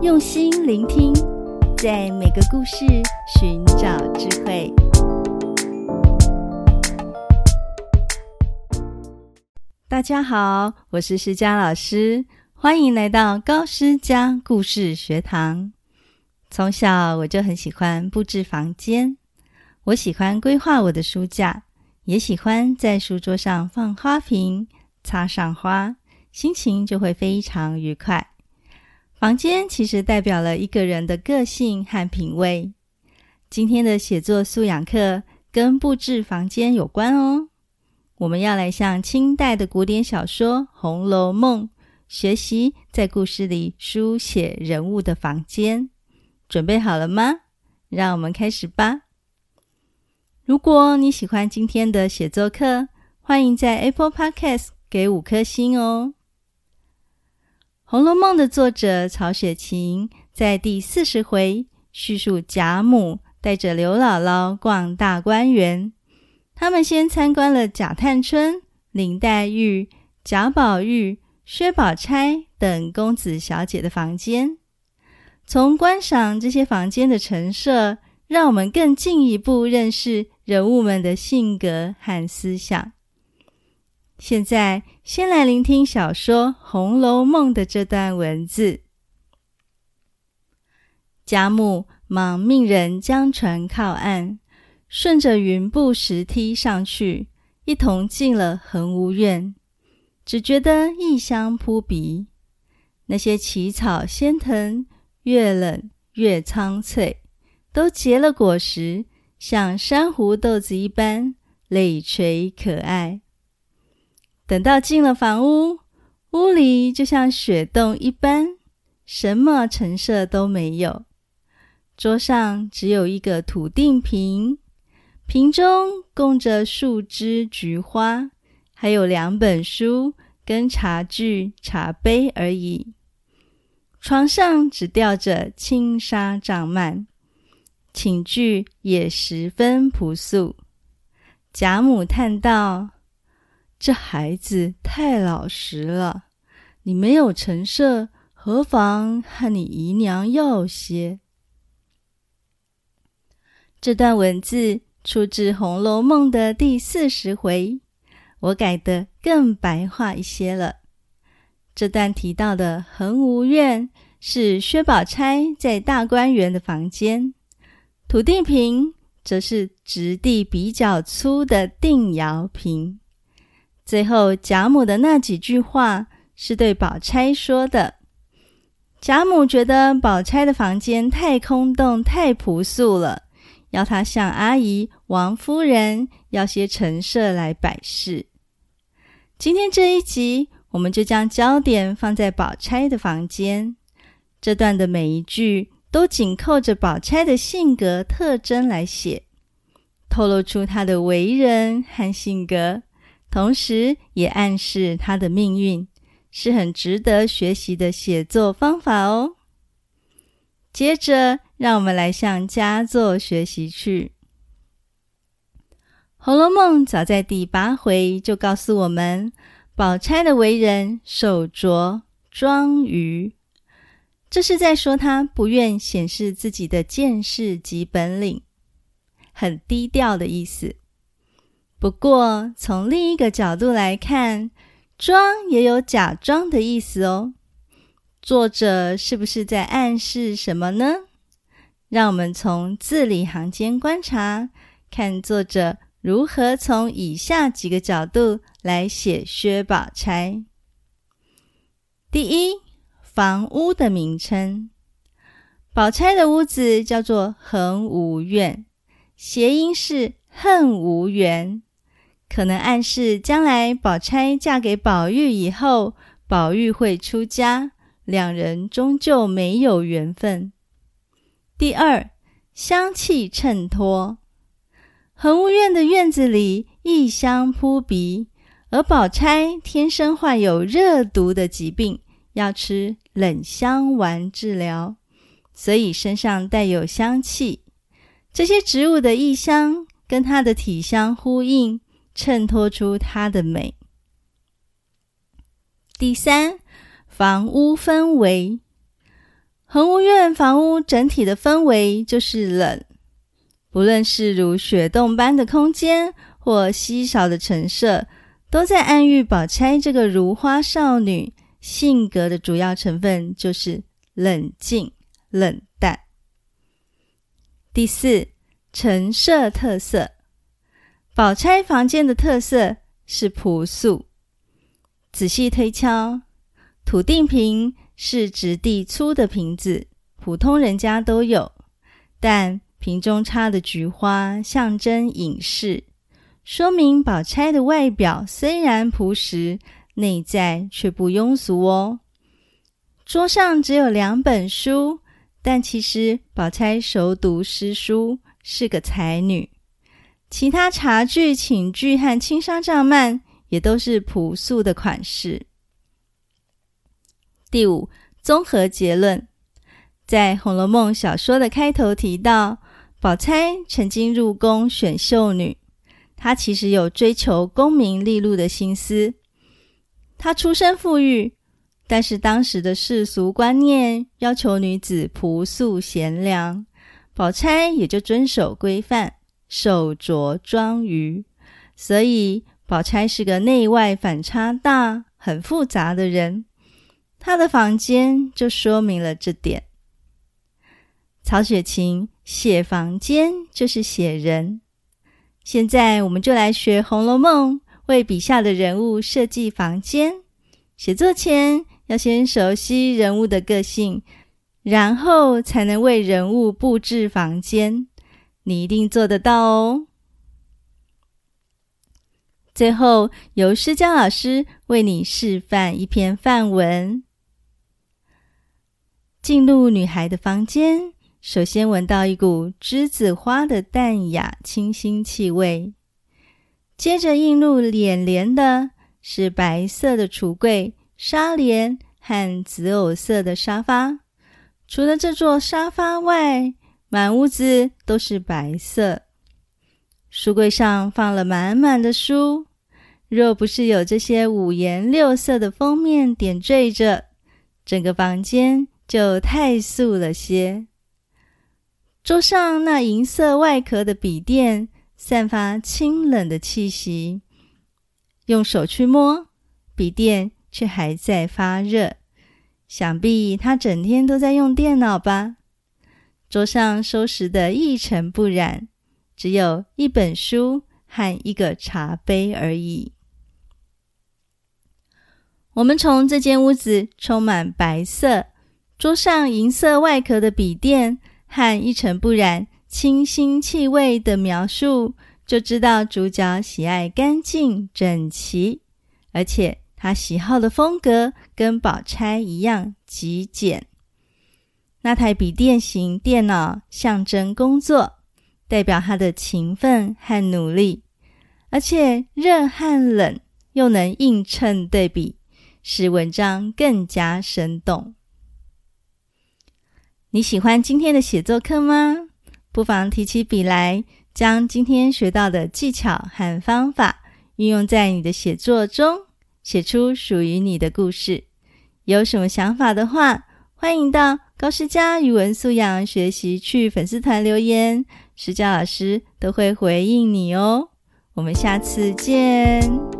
用心聆听，在每个故事寻找智慧。大家好，我是诗佳老师，欢迎来到高诗佳故事学堂。从小我就很喜欢布置房间，我喜欢规划我的书架，也喜欢在书桌上放花瓶，插上花，心情就会非常愉快。房间其实代表了一个人的个性和品味。今天的写作素养课跟布置房间有关哦。我们要来向清代的古典小说《红楼梦》学习，在故事里书写人物的房间。准备好了吗？让我们开始吧。如果你喜欢今天的写作课，欢迎在 Apple Podcast 给五颗星哦。《红楼梦》的作者曹雪芹在第四十回叙述贾母带着刘姥姥逛大观园，他们先参观了贾探春、林黛玉、贾宝玉、薛宝钗等公子小姐的房间。从观赏这些房间的陈设，让我们更进一步认识人物们的性格和思想。现在，先来聆听小说《红楼梦》的这段文字。贾母忙命人将船靠岸，顺着云步石梯上去，一同进了蘅芜院。只觉得异香扑鼻，那些奇草仙藤越冷越苍翠，都结了果实，像珊瑚豆子一般累垂可爱。等到进了房屋，屋里就像雪洞一般，什么陈设都没有。桌上只有一个土定瓶，瓶中供着数枝菊花，还有两本书跟茶具、茶杯而已。床上只吊着轻纱帐幔，寝具也十分朴素。贾母叹道。这孩子太老实了，你没有陈设，何妨和你姨娘要些？这段文字出自《红楼梦》的第四十回，我改得更白话一些了。这段提到的蘅芜院是薛宝钗在大观园的房间，土地瓶则是质地比较粗的定窑瓶。最后，贾母的那几句话是对宝钗说的。贾母觉得宝钗的房间太空洞、太朴素了，要她向阿姨王夫人要些陈设来摆饰。今天这一集，我们就将焦点放在宝钗的房间。这段的每一句都紧扣着宝钗的性格特征来写，透露出她的为人和性格。同时也暗示他的命运，是很值得学习的写作方法哦。接着，让我们来向佳作学习去。《红楼梦》早在第八回就告诉我们，宝钗的为人手拙装愚，这是在说她不愿显示自己的见识及本领，很低调的意思。不过，从另一个角度来看，“装”也有假装的意思哦。作者是不是在暗示什么呢？让我们从字里行间观察，看作者如何从以下几个角度来写薛宝钗。第一，房屋的名称，宝钗的屋子叫做蘅芜院，谐音是恨无缘。可能暗示将来宝钗嫁给宝玉以后，宝玉会出家，两人终究没有缘分。第二，香气衬托，蘅芜院的院子里异香扑鼻，而宝钗天生患有热毒的疾病，要吃冷香丸治疗，所以身上带有香气。这些植物的异香跟她的体香呼应。衬托出它的美。第三，房屋氛围，恒吴苑房屋整体的氛围就是冷，不论是如雪洞般的空间，或稀少的陈设，都在暗喻宝钗这个如花少女性格的主要成分就是冷静、冷淡。第四，陈设特色，宝钗房间的特色是朴素。仔细推敲，土定瓶是质地粗的瓶子，普通人家都有，但瓶中插的菊花象征隐士。说明宝钗的外表虽然朴实，内在却不庸俗哦。桌上只有两本书，但其实宝钗熟读诗书，是个才女。其他茶具、寝具和轻纱帐幔也都是朴素的款式。第五，综合结论，在《红楼梦》小说的开头提到，宝钗曾经入宫选秀女。她其实有追求功名利禄的心思。她出身富裕，但是当时的世俗观念要求女子朴素贤良，宝钗也就遵守规范，手着装鱼。所以，宝钗是个内外反差大、很复杂的人。她的房间就说明了这点。曹雪芹写房间就是写人。现在我们就来学《红楼梦》，为笔下的人物设计房间。写作前要先熟悉人物的个性，然后才能为人物布置房间。你一定做得到哦！最后，由诗佳老师为你示范一篇范文。进入女孩的房间。首先闻到一股栀子花的淡雅清新气味，接着映入眼帘的是白色的橱柜、纱帘和紫藕色的沙发。除了这座沙发外，满屋子都是白色。书柜上放了满满的书，若不是有这些五颜六色的封面点缀着，整个房间就太素了些。桌上那银色外壳的笔垫散发清冷的气息，用手去摸，笔垫却还在发热。想必他整天都在用电脑吧？桌上收拾得一尘不染，只有一本书和一个茶杯而已。我们从这间屋子充满白色、桌上银色外壳的笔垫。和一尘不染、清新气味的描述，就知道主角喜爱干净整齐，而且他喜好的风格跟宝钗一样极简。那台笔电型电脑象征工作，代表他的勤奋和努力，而且热和冷又能映衬对比，使文章更加生动。你喜欢今天的写作课吗？不妨提起笔来，将今天学到的技巧和方法运用在你的写作中，写出属于你的故事。有什么想法的话，欢迎到高诗佳语文素养学习去粉丝团留言，诗佳老师都会回应你哦。我们下次见。